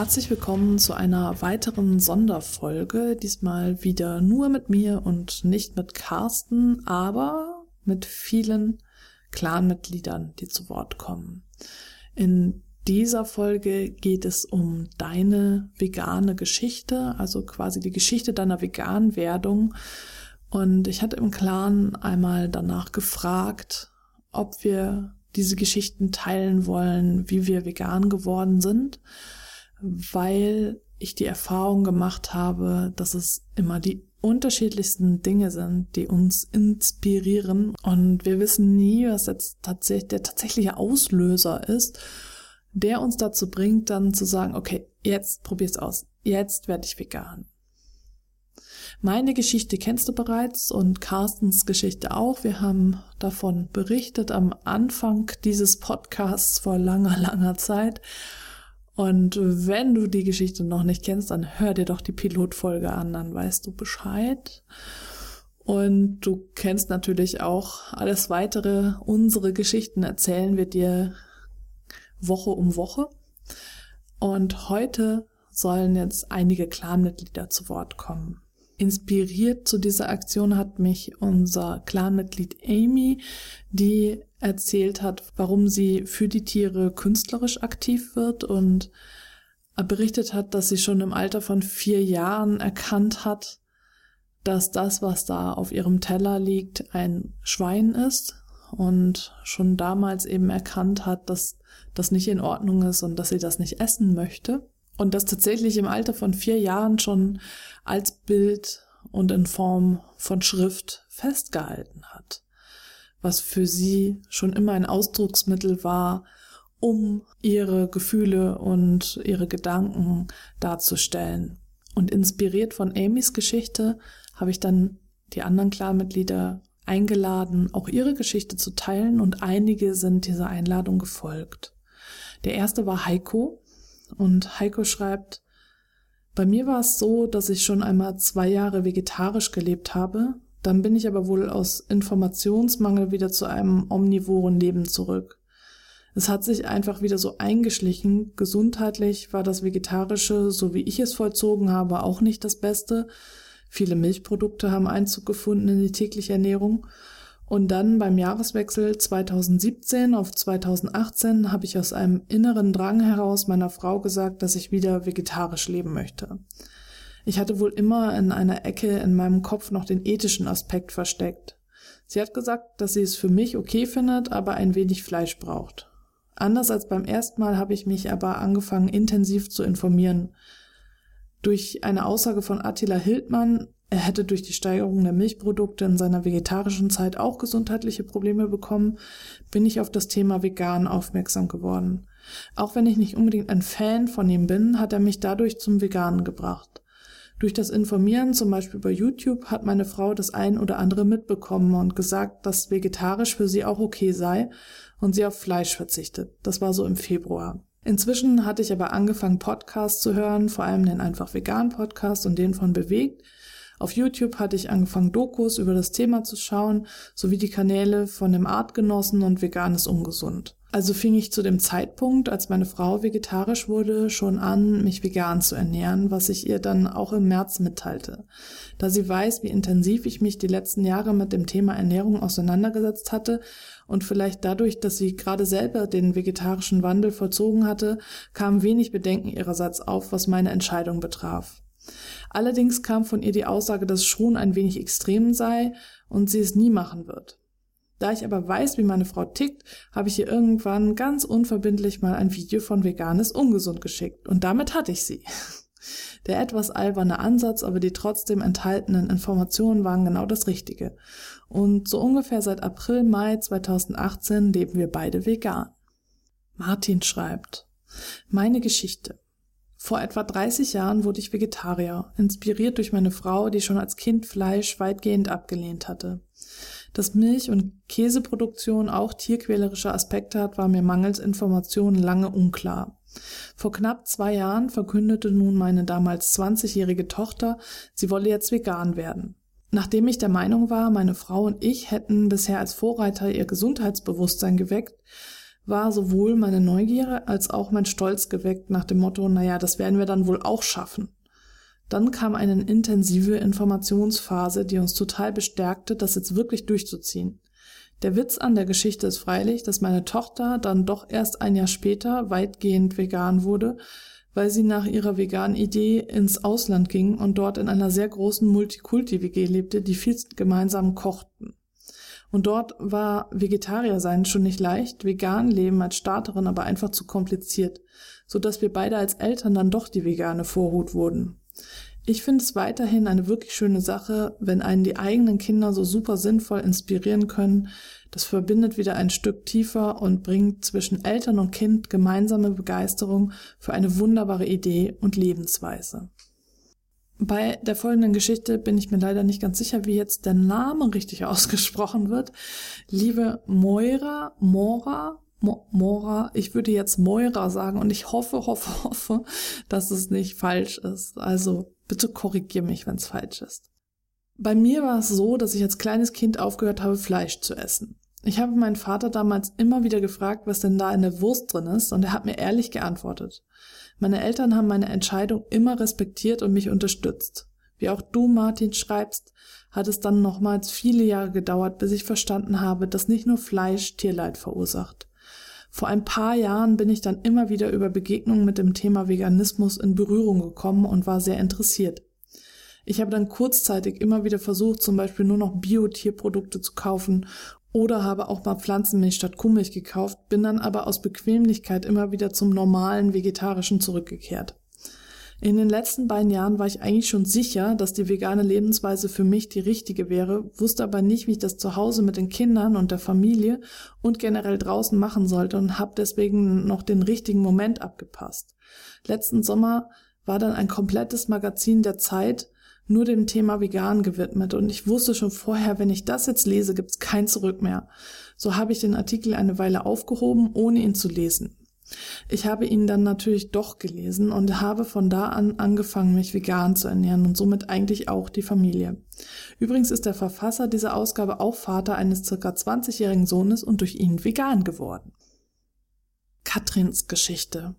Herzlich willkommen zu einer weiteren Sonderfolge, diesmal wieder nur mit mir und nicht mit Carsten, aber mit vielen Clanmitgliedern, die zu Wort kommen. In dieser Folge geht es um deine vegane Geschichte, also quasi die Geschichte deiner veganen Werdung. Und ich hatte im Clan einmal danach gefragt, ob wir diese Geschichten teilen wollen, wie wir vegan geworden sind weil ich die Erfahrung gemacht habe, dass es immer die unterschiedlichsten Dinge sind, die uns inspirieren. Und wir wissen nie, was jetzt tatsächlich der tatsächliche Auslöser ist, der uns dazu bringt, dann zu sagen, okay, jetzt probier's aus. Jetzt werde ich vegan. Meine Geschichte kennst du bereits und Carstens Geschichte auch. Wir haben davon berichtet am Anfang dieses Podcasts vor langer, langer Zeit. Und wenn du die Geschichte noch nicht kennst, dann hör dir doch die Pilotfolge an, dann weißt du Bescheid. Und du kennst natürlich auch alles weitere. Unsere Geschichten erzählen wir dir Woche um Woche. Und heute sollen jetzt einige Clanmitglieder zu Wort kommen. Inspiriert zu dieser Aktion hat mich unser Clanmitglied Amy, die erzählt hat, warum sie für die Tiere künstlerisch aktiv wird und berichtet hat, dass sie schon im Alter von vier Jahren erkannt hat, dass das, was da auf ihrem Teller liegt, ein Schwein ist und schon damals eben erkannt hat, dass das nicht in Ordnung ist und dass sie das nicht essen möchte. Und das tatsächlich im Alter von vier Jahren schon als Bild und in Form von Schrift festgehalten hat was für sie schon immer ein Ausdrucksmittel war, um ihre Gefühle und ihre Gedanken darzustellen. Und inspiriert von Amys Geschichte habe ich dann die anderen Klarmitglieder eingeladen, auch ihre Geschichte zu teilen und einige sind dieser Einladung gefolgt. Der erste war Heiko und Heiko schreibt, bei mir war es so, dass ich schon einmal zwei Jahre vegetarisch gelebt habe dann bin ich aber wohl aus Informationsmangel wieder zu einem omnivoren Leben zurück. Es hat sich einfach wieder so eingeschlichen. Gesundheitlich war das Vegetarische, so wie ich es vollzogen habe, auch nicht das Beste. Viele Milchprodukte haben Einzug gefunden in die tägliche Ernährung. Und dann beim Jahreswechsel 2017 auf 2018 habe ich aus einem inneren Drang heraus meiner Frau gesagt, dass ich wieder vegetarisch leben möchte. Ich hatte wohl immer in einer Ecke in meinem Kopf noch den ethischen Aspekt versteckt. Sie hat gesagt, dass sie es für mich okay findet, aber ein wenig Fleisch braucht. Anders als beim ersten Mal habe ich mich aber angefangen, intensiv zu informieren. Durch eine Aussage von Attila Hildmann, er hätte durch die Steigerung der Milchprodukte in seiner vegetarischen Zeit auch gesundheitliche Probleme bekommen, bin ich auf das Thema vegan aufmerksam geworden. Auch wenn ich nicht unbedingt ein Fan von ihm bin, hat er mich dadurch zum Veganen gebracht. Durch das Informieren, zum Beispiel bei YouTube, hat meine Frau das ein oder andere mitbekommen und gesagt, dass vegetarisch für sie auch okay sei und sie auf Fleisch verzichtet. Das war so im Februar. Inzwischen hatte ich aber angefangen, Podcasts zu hören, vor allem den einfach vegan Podcast und den von Bewegt. Auf YouTube hatte ich angefangen, Dokus über das Thema zu schauen, sowie die Kanäle von dem Artgenossen und Veganes Ungesund. Also fing ich zu dem Zeitpunkt, als meine Frau vegetarisch wurde, schon an, mich vegan zu ernähren, was ich ihr dann auch im März mitteilte. Da sie weiß, wie intensiv ich mich die letzten Jahre mit dem Thema Ernährung auseinandergesetzt hatte und vielleicht dadurch, dass sie gerade selber den vegetarischen Wandel vollzogen hatte, kam wenig Bedenken ihrerseits auf, was meine Entscheidung betraf. Allerdings kam von ihr die Aussage, dass schon ein wenig extrem sei und sie es nie machen wird. Da ich aber weiß, wie meine Frau tickt, habe ich ihr irgendwann ganz unverbindlich mal ein Video von Veganes ungesund geschickt. Und damit hatte ich sie. Der etwas alberne Ansatz, aber die trotzdem enthaltenen Informationen waren genau das Richtige. Und so ungefähr seit April, Mai 2018 leben wir beide vegan. Martin schreibt, meine Geschichte. Vor etwa 30 Jahren wurde ich Vegetarier, inspiriert durch meine Frau, die schon als Kind Fleisch weitgehend abgelehnt hatte. Dass Milch- und Käseproduktion auch tierquälerische Aspekte hat, war mir mangels Informationen lange unklar. Vor knapp zwei Jahren verkündete nun meine damals 20-jährige Tochter, sie wolle jetzt vegan werden. Nachdem ich der Meinung war, meine Frau und ich hätten bisher als Vorreiter ihr Gesundheitsbewusstsein geweckt, war sowohl meine Neugier als auch mein Stolz geweckt nach dem Motto, naja, das werden wir dann wohl auch schaffen. Dann kam eine intensive Informationsphase, die uns total bestärkte, das jetzt wirklich durchzuziehen. Der Witz an der Geschichte ist freilich, dass meine Tochter dann doch erst ein Jahr später weitgehend vegan wurde, weil sie nach ihrer veganen Idee ins Ausland ging und dort in einer sehr großen Multikulti-WG lebte, die viel gemeinsam kochten. Und dort war Vegetarier sein schon nicht leicht, vegan leben als Starterin aber einfach zu kompliziert, so dass wir beide als Eltern dann doch die vegane Vorhut wurden. Ich finde es weiterhin eine wirklich schöne Sache, wenn einen die eigenen Kinder so super sinnvoll inspirieren können. Das verbindet wieder ein Stück tiefer und bringt zwischen Eltern und Kind gemeinsame Begeisterung für eine wunderbare Idee und Lebensweise. Bei der folgenden Geschichte bin ich mir leider nicht ganz sicher, wie jetzt der Name richtig ausgesprochen wird. Liebe Moira, Mora, Mo Mora, ich würde jetzt Moira sagen und ich hoffe, hoffe, hoffe, dass es nicht falsch ist. Also bitte korrigier mich, wenn es falsch ist. Bei mir war es so, dass ich als kleines Kind aufgehört habe, Fleisch zu essen. Ich habe meinen Vater damals immer wieder gefragt, was denn da in der Wurst drin ist, und er hat mir ehrlich geantwortet. Meine Eltern haben meine Entscheidung immer respektiert und mich unterstützt. Wie auch du, Martin, schreibst, hat es dann nochmals viele Jahre gedauert, bis ich verstanden habe, dass nicht nur Fleisch Tierleid verursacht. Vor ein paar Jahren bin ich dann immer wieder über Begegnungen mit dem Thema Veganismus in Berührung gekommen und war sehr interessiert. Ich habe dann kurzzeitig immer wieder versucht, zum Beispiel nur noch Bio-Tierprodukte zu kaufen oder habe auch mal Pflanzenmilch statt Kuhmilch gekauft, bin dann aber aus Bequemlichkeit immer wieder zum normalen Vegetarischen zurückgekehrt. In den letzten beiden Jahren war ich eigentlich schon sicher, dass die vegane Lebensweise für mich die richtige wäre, wusste aber nicht, wie ich das zu Hause mit den Kindern und der Familie und generell draußen machen sollte und habe deswegen noch den richtigen Moment abgepasst. Letzten Sommer war dann ein komplettes Magazin der Zeit nur dem Thema vegan gewidmet und ich wusste schon vorher, wenn ich das jetzt lese, gibt's kein Zurück mehr. So habe ich den Artikel eine Weile aufgehoben, ohne ihn zu lesen. Ich habe ihn dann natürlich doch gelesen und habe von da an angefangen, mich vegan zu ernähren und somit eigentlich auch die Familie. Übrigens ist der Verfasser dieser Ausgabe auch Vater eines circa 20-jährigen Sohnes und durch ihn vegan geworden. Katrins Geschichte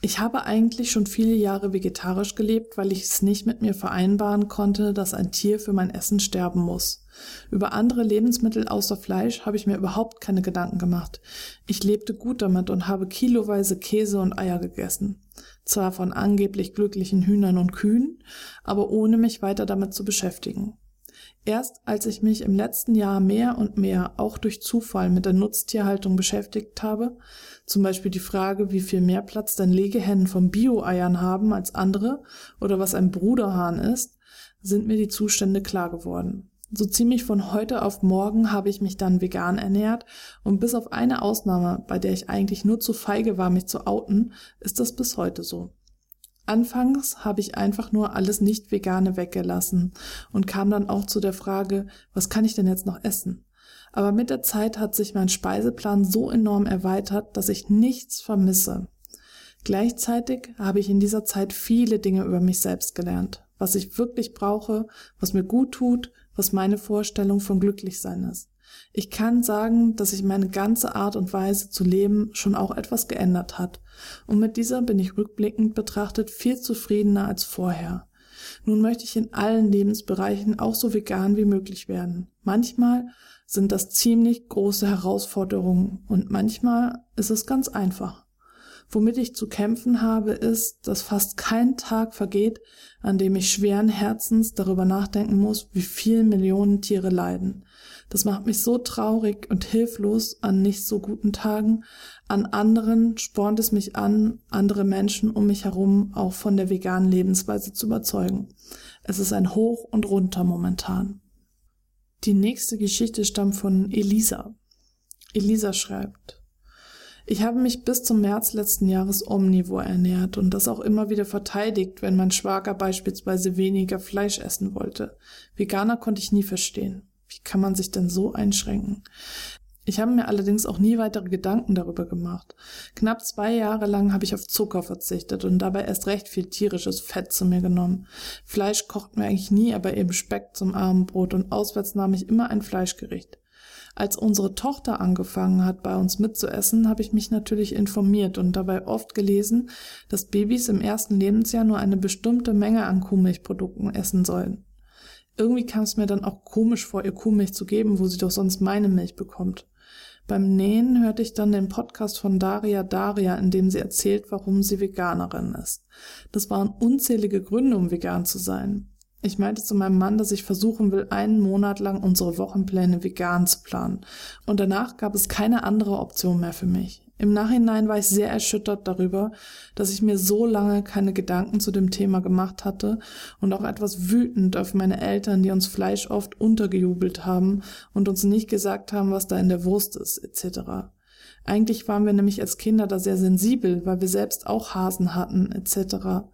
ich habe eigentlich schon viele Jahre vegetarisch gelebt, weil ich es nicht mit mir vereinbaren konnte, dass ein Tier für mein Essen sterben muss. Über andere Lebensmittel außer Fleisch habe ich mir überhaupt keine Gedanken gemacht. Ich lebte gut damit und habe kiloweise Käse und Eier gegessen. Zwar von angeblich glücklichen Hühnern und Kühen, aber ohne mich weiter damit zu beschäftigen. Erst als ich mich im letzten Jahr mehr und mehr auch durch Zufall mit der Nutztierhaltung beschäftigt habe, zum Beispiel die Frage, wie viel mehr Platz denn Legehennen von Bio-Eiern haben als andere oder was ein Bruderhahn ist, sind mir die Zustände klar geworden. So ziemlich von heute auf morgen habe ich mich dann vegan ernährt und bis auf eine Ausnahme, bei der ich eigentlich nur zu feige war, mich zu outen, ist das bis heute so. Anfangs habe ich einfach nur alles Nicht-Vegane weggelassen und kam dann auch zu der Frage, was kann ich denn jetzt noch essen? Aber mit der Zeit hat sich mein Speiseplan so enorm erweitert, dass ich nichts vermisse. Gleichzeitig habe ich in dieser Zeit viele Dinge über mich selbst gelernt, was ich wirklich brauche, was mir gut tut, was meine Vorstellung von Glücklichsein ist. Ich kann sagen, dass sich meine ganze Art und Weise zu leben schon auch etwas geändert hat. Und mit dieser bin ich rückblickend betrachtet viel zufriedener als vorher. Nun möchte ich in allen Lebensbereichen auch so vegan wie möglich werden. Manchmal sind das ziemlich große Herausforderungen und manchmal ist es ganz einfach. Womit ich zu kämpfen habe, ist, dass fast kein Tag vergeht, an dem ich schweren Herzens darüber nachdenken muss, wie viele Millionen Tiere leiden. Das macht mich so traurig und hilflos an nicht so guten Tagen. An anderen spornt es mich an, andere Menschen um mich herum auch von der veganen Lebensweise zu überzeugen. Es ist ein Hoch und runter momentan. Die nächste Geschichte stammt von Elisa. Elisa schreibt, ich habe mich bis zum März letzten Jahres omnivor ernährt und das auch immer wieder verteidigt, wenn mein Schwager beispielsweise weniger Fleisch essen wollte. Veganer konnte ich nie verstehen. Wie kann man sich denn so einschränken? Ich habe mir allerdings auch nie weitere Gedanken darüber gemacht. Knapp zwei Jahre lang habe ich auf Zucker verzichtet und dabei erst recht viel tierisches Fett zu mir genommen. Fleisch kocht mir eigentlich nie, aber eben Speck zum Abendbrot und auswärts nahm ich immer ein Fleischgericht. Als unsere Tochter angefangen hat, bei uns mitzuessen, habe ich mich natürlich informiert und dabei oft gelesen, dass Babys im ersten Lebensjahr nur eine bestimmte Menge an Kuhmilchprodukten essen sollen. Irgendwie kam es mir dann auch komisch vor, ihr Kuhmilch zu geben, wo sie doch sonst meine Milch bekommt. Beim Nähen hörte ich dann den Podcast von Daria Daria, in dem sie erzählt, warum sie Veganerin ist. Das waren unzählige Gründe, um vegan zu sein. Ich meinte zu meinem Mann, dass ich versuchen will, einen Monat lang unsere Wochenpläne vegan zu planen. Und danach gab es keine andere Option mehr für mich. Im Nachhinein war ich sehr erschüttert darüber, dass ich mir so lange keine Gedanken zu dem Thema gemacht hatte und auch etwas wütend auf meine Eltern, die uns Fleisch oft untergejubelt haben und uns nicht gesagt haben, was da in der Wurst ist, etc. Eigentlich waren wir nämlich als Kinder da sehr sensibel, weil wir selbst auch Hasen hatten, etc.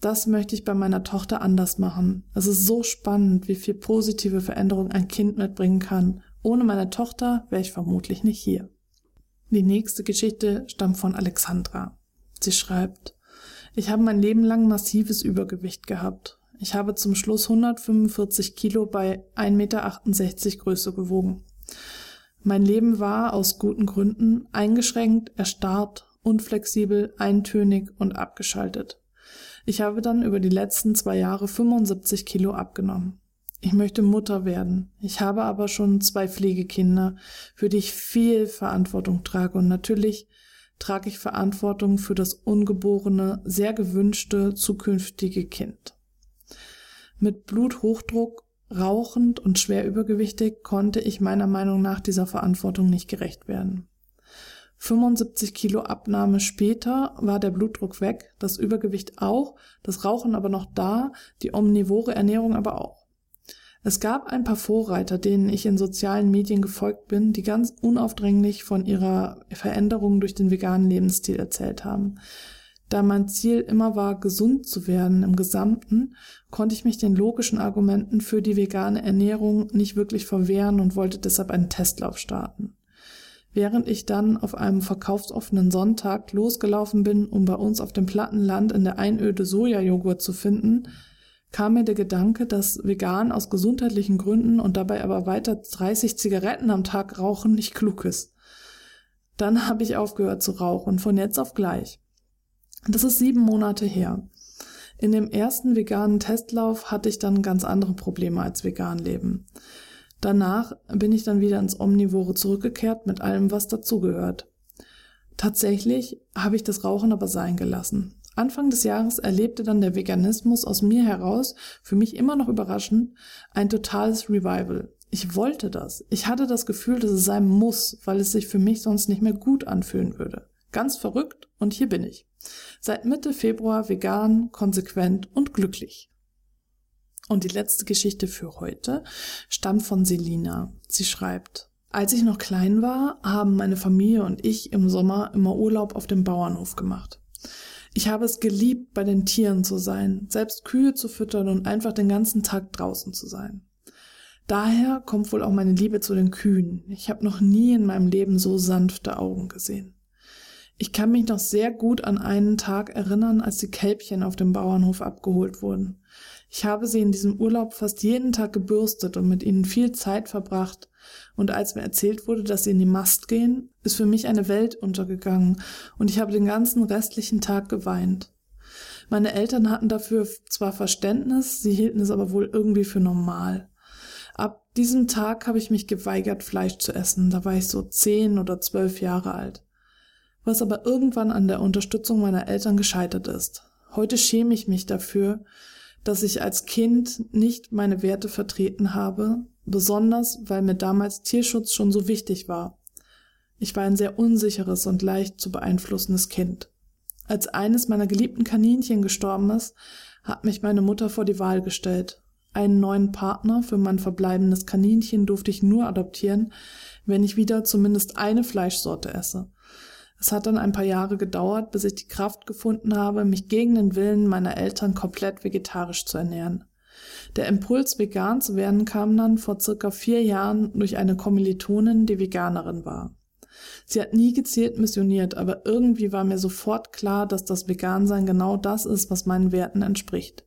Das möchte ich bei meiner Tochter anders machen. Es ist so spannend, wie viel positive Veränderung ein Kind mitbringen kann. Ohne meine Tochter wäre ich vermutlich nicht hier. Die nächste Geschichte stammt von Alexandra. Sie schreibt, ich habe mein Leben lang massives Übergewicht gehabt. Ich habe zum Schluss 145 Kilo bei 1,68 Meter Größe gewogen. Mein Leben war aus guten Gründen eingeschränkt, erstarrt, unflexibel, eintönig und abgeschaltet. Ich habe dann über die letzten zwei Jahre 75 Kilo abgenommen. Ich möchte Mutter werden. Ich habe aber schon zwei Pflegekinder, für die ich viel Verantwortung trage und natürlich trage ich Verantwortung für das ungeborene, sehr gewünschte zukünftige Kind. Mit Bluthochdruck, rauchend und schwer übergewichtig konnte ich meiner Meinung nach dieser Verantwortung nicht gerecht werden. 75 Kilo Abnahme später war der Blutdruck weg, das Übergewicht auch, das Rauchen aber noch da, die omnivore Ernährung aber auch. Es gab ein paar Vorreiter, denen ich in sozialen Medien gefolgt bin, die ganz unaufdringlich von ihrer Veränderung durch den veganen Lebensstil erzählt haben. Da mein Ziel immer war, gesund zu werden im Gesamten, konnte ich mich den logischen Argumenten für die vegane Ernährung nicht wirklich verwehren und wollte deshalb einen Testlauf starten. Während ich dann auf einem verkaufsoffenen Sonntag losgelaufen bin, um bei uns auf dem Plattenland in der Einöde Sojajoghurt zu finden, kam mir der Gedanke, dass vegan aus gesundheitlichen Gründen und dabei aber weiter 30 Zigaretten am Tag rauchen nicht klug ist. Dann habe ich aufgehört zu rauchen, von jetzt auf gleich. Das ist sieben Monate her. In dem ersten veganen Testlauf hatte ich dann ganz andere Probleme als vegan leben. Danach bin ich dann wieder ins Omnivore zurückgekehrt mit allem, was dazugehört. Tatsächlich habe ich das Rauchen aber sein gelassen. Anfang des Jahres erlebte dann der Veganismus aus mir heraus, für mich immer noch überraschend, ein totales Revival. Ich wollte das. Ich hatte das Gefühl, dass es sein muss, weil es sich für mich sonst nicht mehr gut anfühlen würde. Ganz verrückt und hier bin ich. Seit Mitte Februar vegan, konsequent und glücklich. Und die letzte Geschichte für heute stammt von Selina. Sie schreibt, als ich noch klein war, haben meine Familie und ich im Sommer immer Urlaub auf dem Bauernhof gemacht. Ich habe es geliebt, bei den Tieren zu sein, selbst Kühe zu füttern und einfach den ganzen Tag draußen zu sein. Daher kommt wohl auch meine Liebe zu den Kühen. Ich habe noch nie in meinem Leben so sanfte Augen gesehen. Ich kann mich noch sehr gut an einen Tag erinnern, als die Kälbchen auf dem Bauernhof abgeholt wurden. Ich habe sie in diesem Urlaub fast jeden Tag gebürstet und mit ihnen viel Zeit verbracht, und als mir erzählt wurde, dass sie in die Mast gehen, ist für mich eine Welt untergegangen und ich habe den ganzen restlichen Tag geweint. Meine Eltern hatten dafür zwar Verständnis, sie hielten es aber wohl irgendwie für normal. Ab diesem Tag habe ich mich geweigert, Fleisch zu essen, da war ich so zehn oder zwölf Jahre alt. was aber irgendwann an der Unterstützung meiner Eltern gescheitert ist. Heute schäme ich mich dafür, dass ich als Kind nicht meine Werte vertreten habe, besonders weil mir damals Tierschutz schon so wichtig war. Ich war ein sehr unsicheres und leicht zu beeinflussendes Kind. Als eines meiner geliebten Kaninchen gestorben ist, hat mich meine Mutter vor die Wahl gestellt. Einen neuen Partner für mein verbleibendes Kaninchen durfte ich nur adoptieren, wenn ich wieder zumindest eine Fleischsorte esse. Es hat dann ein paar Jahre gedauert, bis ich die Kraft gefunden habe, mich gegen den Willen meiner Eltern komplett vegetarisch zu ernähren. Der Impuls, vegan zu werden, kam dann vor circa vier Jahren durch eine Kommilitonin, die Veganerin war. Sie hat nie gezielt missioniert, aber irgendwie war mir sofort klar, dass das Vegansein genau das ist, was meinen Werten entspricht.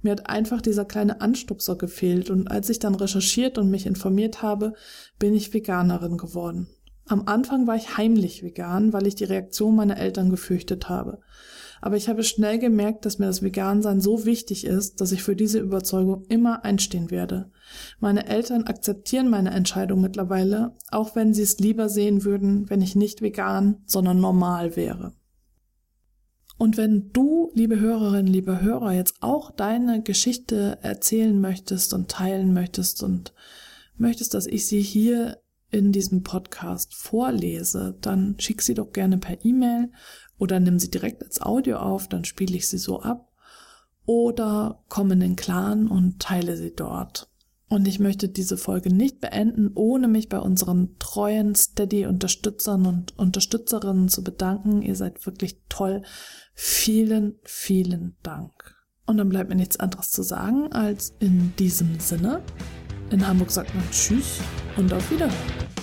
Mir hat einfach dieser kleine Anstupser gefehlt und als ich dann recherchiert und mich informiert habe, bin ich Veganerin geworden. Am Anfang war ich heimlich vegan, weil ich die Reaktion meiner Eltern gefürchtet habe. Aber ich habe schnell gemerkt, dass mir das Vegansein so wichtig ist, dass ich für diese Überzeugung immer einstehen werde. Meine Eltern akzeptieren meine Entscheidung mittlerweile, auch wenn sie es lieber sehen würden, wenn ich nicht vegan, sondern normal wäre. Und wenn du, liebe Hörerinnen, liebe Hörer, jetzt auch deine Geschichte erzählen möchtest und teilen möchtest und möchtest, dass ich sie hier in diesem Podcast vorlese, dann schick sie doch gerne per E-Mail oder nimm sie direkt als Audio auf, dann spiele ich sie so ab. Oder komm in den Clan und teile sie dort. Und ich möchte diese Folge nicht beenden, ohne mich bei unseren treuen Steady-Unterstützern und Unterstützerinnen zu bedanken. Ihr seid wirklich toll. Vielen, vielen Dank. Und dann bleibt mir nichts anderes zu sagen, als in diesem Sinne. In Hamburg sagt man Tschüss und auf Wiederhören.